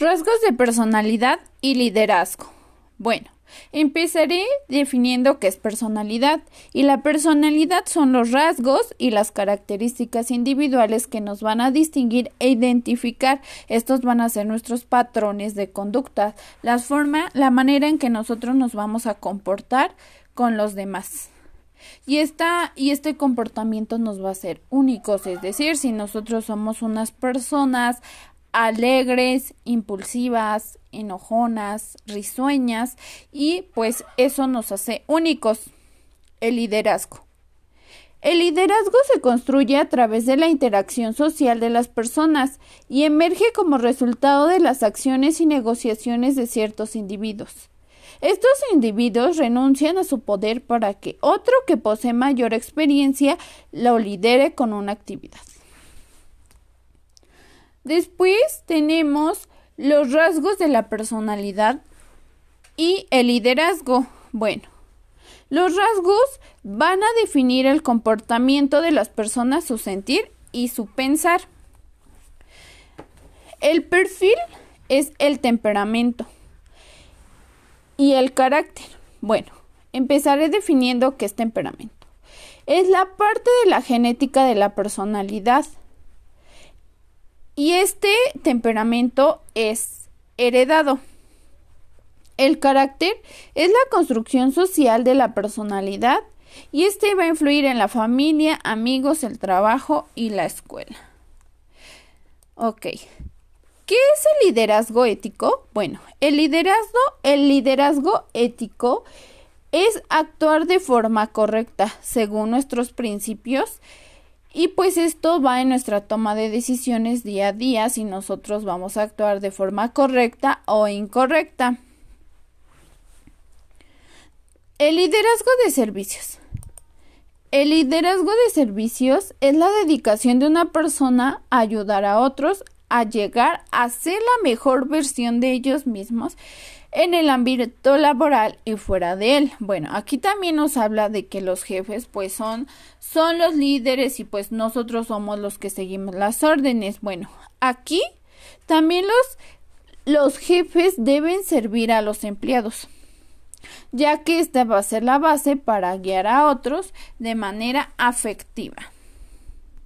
Rasgos de personalidad y liderazgo. Bueno, empezaré definiendo qué es personalidad y la personalidad son los rasgos y las características individuales que nos van a distinguir e identificar. Estos van a ser nuestros patrones de conducta, la forma, la manera en que nosotros nos vamos a comportar con los demás. Y, esta, y este comportamiento nos va a ser únicos, es decir, si nosotros somos unas personas alegres, impulsivas, enojonas, risueñas y pues eso nos hace únicos. El liderazgo. El liderazgo se construye a través de la interacción social de las personas y emerge como resultado de las acciones y negociaciones de ciertos individuos. Estos individuos renuncian a su poder para que otro que posee mayor experiencia lo lidere con una actividad. Después tenemos los rasgos de la personalidad y el liderazgo. Bueno, los rasgos van a definir el comportamiento de las personas, su sentir y su pensar. El perfil es el temperamento y el carácter. Bueno, empezaré definiendo qué es temperamento. Es la parte de la genética de la personalidad y este temperamento es heredado. El carácter es la construcción social de la personalidad y este va a influir en la familia, amigos, el trabajo y la escuela. Ok. ¿Qué es el liderazgo ético? Bueno, el liderazgo, el liderazgo ético es actuar de forma correcta según nuestros principios y pues esto va en nuestra toma de decisiones día a día si nosotros vamos a actuar de forma correcta o incorrecta. El liderazgo de servicios. El liderazgo de servicios es la dedicación de una persona a ayudar a otros a llegar a ser la mejor versión de ellos mismos en el ámbito laboral y fuera de él. Bueno, aquí también nos habla de que los jefes pues son son los líderes y pues nosotros somos los que seguimos las órdenes. Bueno, aquí también los los jefes deben servir a los empleados, ya que esta va a ser la base para guiar a otros de manera afectiva.